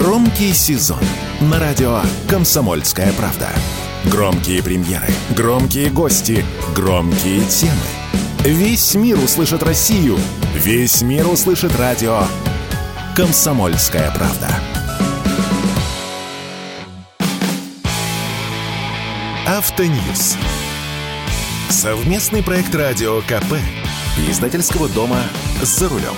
Громкий сезон на радио «Комсомольская правда». Громкие премьеры, громкие гости, громкие темы. Весь мир услышит Россию. Весь мир услышит радио «Комсомольская правда». Автоньюз. Совместный проект радио КП. Издательского дома «За рулем».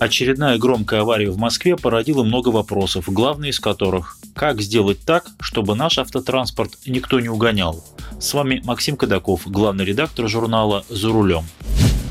Очередная громкая авария в Москве породила много вопросов, главный из которых – как сделать так, чтобы наш автотранспорт никто не угонял? С вами Максим Кадаков, главный редактор журнала «За рулем».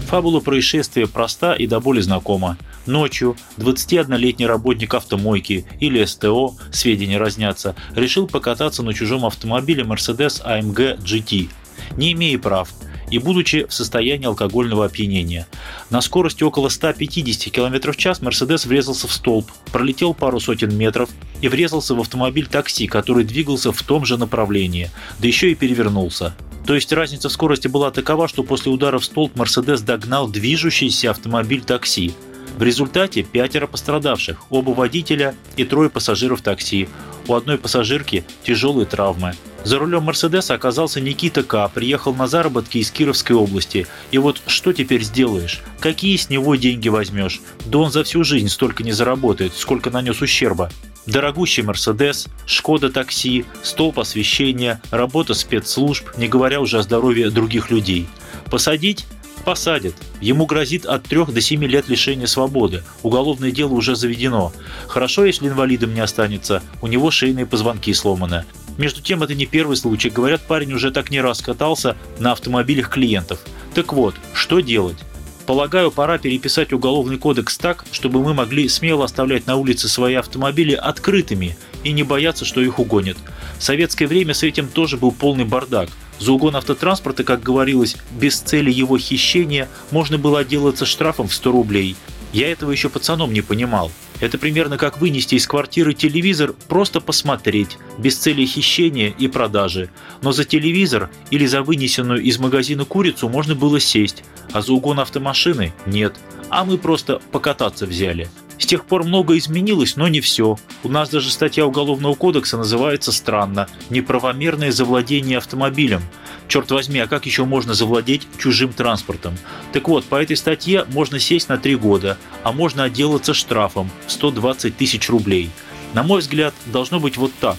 Фабула происшествия проста и до боли знакома. Ночью 21-летний работник автомойки или СТО, сведения разнятся, решил покататься на чужом автомобиле Mercedes AMG GT, не имея прав – и будучи в состоянии алкогольного опьянения. На скорости около 150 км в час Мерседес врезался в столб, пролетел пару сотен метров и врезался в автомобиль такси, который двигался в том же направлении, да еще и перевернулся. То есть разница в скорости была такова, что после удара в столб Мерседес догнал движущийся автомобиль такси. В результате пятеро пострадавших, оба водителя и трое пассажиров такси. У одной пассажирки тяжелые травмы. За рулем Мерседеса оказался Никита К. Приехал на заработки из Кировской области. И вот что теперь сделаешь? Какие с него деньги возьмешь? Да он за всю жизнь столько не заработает, сколько нанес ущерба. Дорогущий Мерседес, Шкода такси, столб освещения, работа спецслужб, не говоря уже о здоровье других людей. Посадить? Посадят. Ему грозит от 3 до 7 лет лишения свободы. Уголовное дело уже заведено. Хорошо, если инвалидом не останется, у него шейные позвонки сломаны. Между тем, это не первый случай. Говорят, парень уже так не раз катался на автомобилях клиентов. Так вот, что делать? Полагаю, пора переписать уголовный кодекс так, чтобы мы могли смело оставлять на улице свои автомобили открытыми и не бояться, что их угонят. В советское время с этим тоже был полный бардак. За угон автотранспорта, как говорилось, без цели его хищения можно было отделаться штрафом в 100 рублей. Я этого еще пацаном не понимал. Это примерно как вынести из квартиры телевизор, просто посмотреть, без цели хищения и продажи. Но за телевизор или за вынесенную из магазина курицу можно было сесть, а за угон автомашины – нет. А мы просто покататься взяли. С тех пор много изменилось, но не все. У нас даже статья Уголовного кодекса называется странно «Неправомерное завладение автомобилем». Черт возьми, а как еще можно завладеть чужим транспортом? Так вот, по этой статье можно сесть на три года, а можно отделаться штрафом в 120 тысяч рублей. На мой взгляд, должно быть вот так.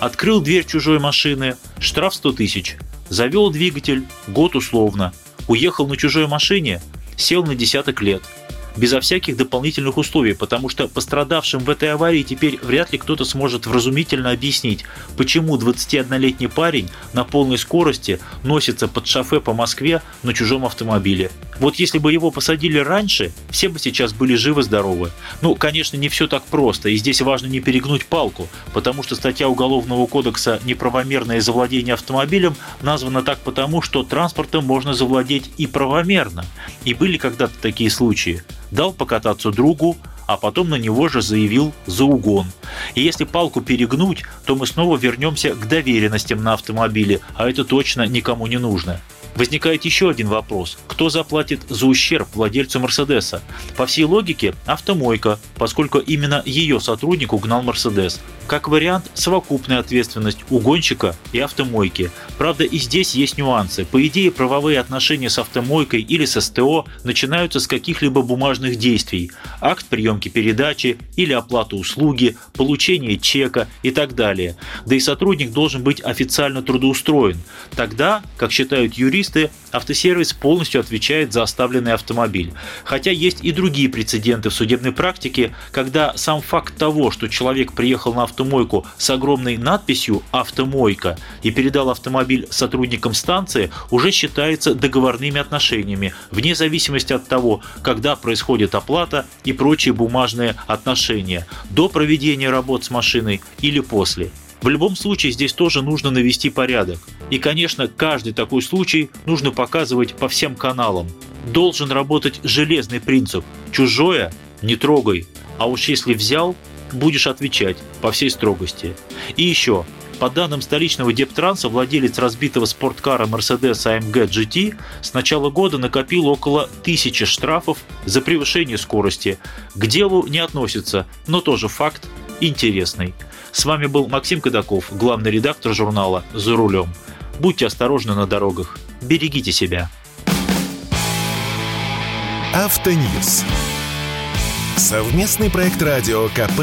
Открыл дверь чужой машины, штраф 100 тысяч. Завел двигатель, год условно. Уехал на чужой машине, сел на десяток лет – безо всяких дополнительных условий, потому что пострадавшим в этой аварии теперь вряд ли кто-то сможет вразумительно объяснить, почему 21-летний парень на полной скорости носится под шофе по Москве на чужом автомобиле. Вот если бы его посадили раньше, все бы сейчас были живы-здоровы. Ну, конечно, не все так просто, и здесь важно не перегнуть палку, потому что статья Уголовного кодекса «Неправомерное завладение автомобилем» названа так потому, что транспортом можно завладеть и правомерно. И были когда-то такие случаи дал покататься другу, а потом на него же заявил за угон. И если палку перегнуть, то мы снова вернемся к доверенностям на автомобиле, а это точно никому не нужно. Возникает еще один вопрос. Кто заплатит за ущерб владельцу Мерседеса? По всей логике – автомойка, поскольку именно ее сотрудник угнал Мерседес. Как вариант, совокупная ответственность угонщика и автомойки. Правда, и здесь есть нюансы. По идее, правовые отношения с автомойкой или с СТО начинаются с каких-либо бумажных действий. Акт приемки передачи или оплаты услуги, получение чека и так далее. Да и сотрудник должен быть официально трудоустроен. Тогда, как считают юристы, автосервис полностью отвечает за оставленный автомобиль. Хотя есть и другие прецеденты в судебной практике, когда сам факт того, что человек приехал на автомойку с огромной надписью «Автомойка» и передал автомобиль сотрудникам станции, уже считается договорными отношениями, вне зависимости от того, когда происходит оплата и прочие бумажные отношения, до проведения работ с машиной или после. В любом случае здесь тоже нужно навести порядок. И, конечно, каждый такой случай нужно показывать по всем каналам. Должен работать железный принцип «чужое не трогай», а уж если взял, будешь отвечать по всей строгости. И еще, по данным столичного Дептранса, владелец разбитого спорткара Mercedes AMG GT с начала года накопил около тысячи штрафов за превышение скорости. К делу не относится, но тоже факт интересный. С вами был Максим Кадаков, главный редактор журнала «За рулем». Будьте осторожны на дорогах, берегите себя. Автоньюз. Совместный проект радио КП